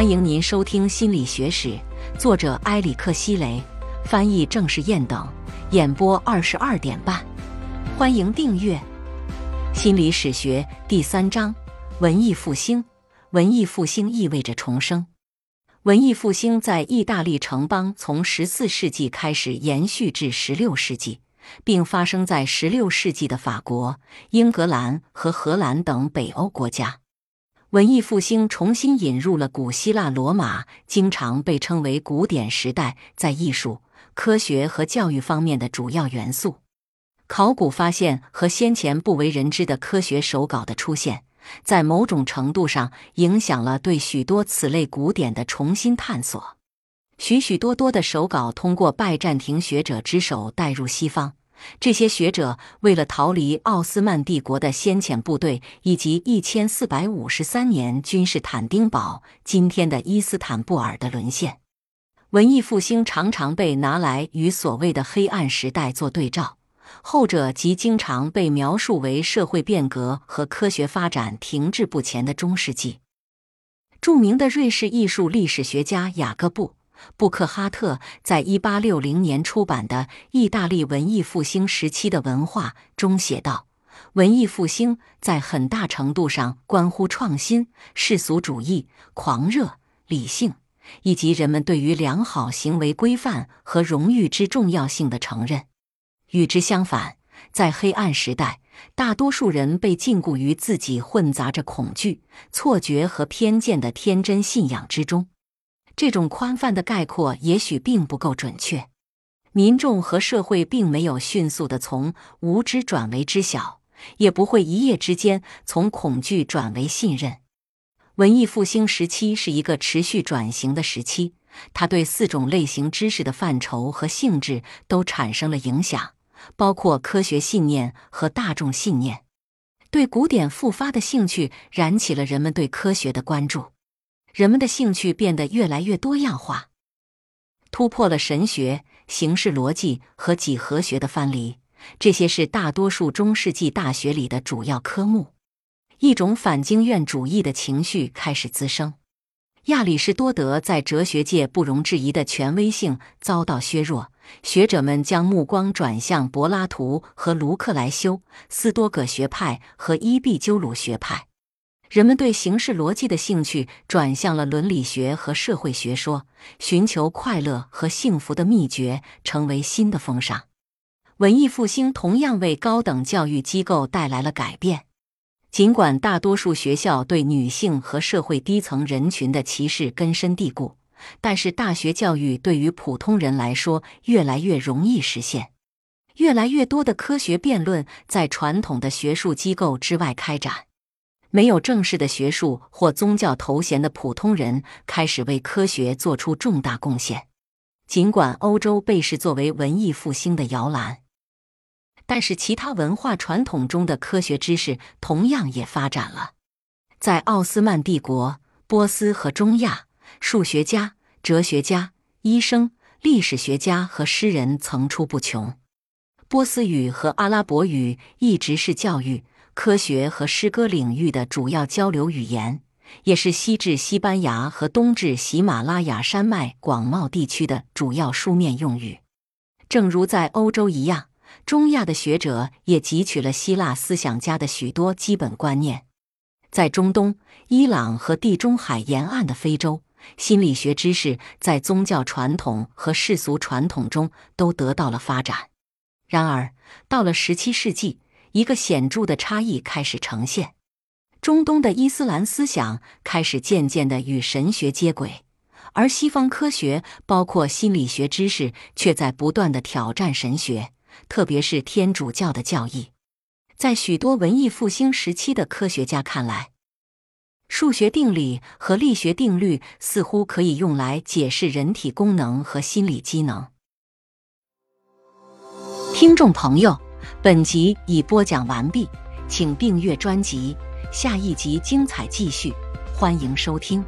欢迎您收听《心理学史》，作者埃里克希雷，翻译郑世燕等，演播二十二点半。欢迎订阅《心理史学》第三章：文艺复兴。文艺复兴意味着重生。文艺复兴在意大利城邦从十四世纪开始延续至十六世纪，并发生在十六世纪的法国、英格兰和荷兰等北欧国家。文艺复兴重新引入了古希腊罗马，经常被称为古典时代，在艺术、科学和教育方面的主要元素。考古发现和先前不为人知的科学手稿的出现，在某种程度上影响了对许多此类古典的重新探索。许许多多的手稿通过拜占庭学者之手带入西方。这些学者为了逃离奥斯曼帝国的先遣部队，以及一千四百五十三年君士坦丁堡（今天的伊斯坦布尔）的沦陷，文艺复兴常常被拿来与所谓的黑暗时代做对照，后者即经常被描述为社会变革和科学发展停滞不前的中世纪。著名的瑞士艺术历史学家雅各布。布克哈特在一八六零年出版的《意大利文艺复兴时期的文化》中写道：“文艺复兴在很大程度上关乎创新、世俗主义、狂热、理性，以及人们对于良好行为规范和荣誉之重要性的承认。与之相反，在黑暗时代，大多数人被禁锢于自己混杂着恐惧、错觉和偏见的天真信仰之中。”这种宽泛的概括也许并不够准确。民众和社会并没有迅速的从无知转为知晓，也不会一夜之间从恐惧转为信任。文艺复兴时期是一个持续转型的时期，它对四种类型知识的范畴和性质都产生了影响，包括科学信念和大众信念。对古典复发的兴趣燃起了人们对科学的关注。人们的兴趣变得越来越多样化，突破了神学、形式逻辑和几何学的藩篱。这些是大多数中世纪大学里的主要科目。一种反经验主义的情绪开始滋生。亚里士多德在哲学界不容置疑的权威性遭到削弱，学者们将目光转向柏拉图和卢克莱修、斯多葛学派和伊壁鸠鲁学派。人们对形式逻辑的兴趣转向了伦理学和社会学说，寻求快乐和幸福的秘诀成为新的风尚。文艺复兴同样为高等教育机构带来了改变。尽管大多数学校对女性和社会低层人群的歧视根深蒂固，但是大学教育对于普通人来说越来越容易实现。越来越多的科学辩论在传统的学术机构之外开展。没有正式的学术或宗教头衔的普通人开始为科学做出重大贡献。尽管欧洲被视作为文艺复兴的摇篮，但是其他文化传统中的科学知识同样也发展了。在奥斯曼帝国、波斯和中亚，数学家、哲学家、医生、历史学家和诗人层出不穷。波斯语和阿拉伯语一直是教育。科学和诗歌领域的主要交流语言，也是西至西班牙和东至喜马拉雅山脉广袤地区的主要书面用语。正如在欧洲一样，中亚的学者也汲取了希腊思想家的许多基本观念。在中东、伊朗和地中海沿岸的非洲，心理学知识在宗教传统和世俗传统中都得到了发展。然而，到了十七世纪，一个显著的差异开始呈现：中东的伊斯兰思想开始渐渐的与神学接轨，而西方科学，包括心理学知识，却在不断的挑战神学，特别是天主教的教义。在许多文艺复兴时期的科学家看来，数学定理和力学定律似乎可以用来解释人体功能和心理机能。听众朋友。本集已播讲完毕，请订阅专辑，下一集精彩继续，欢迎收听。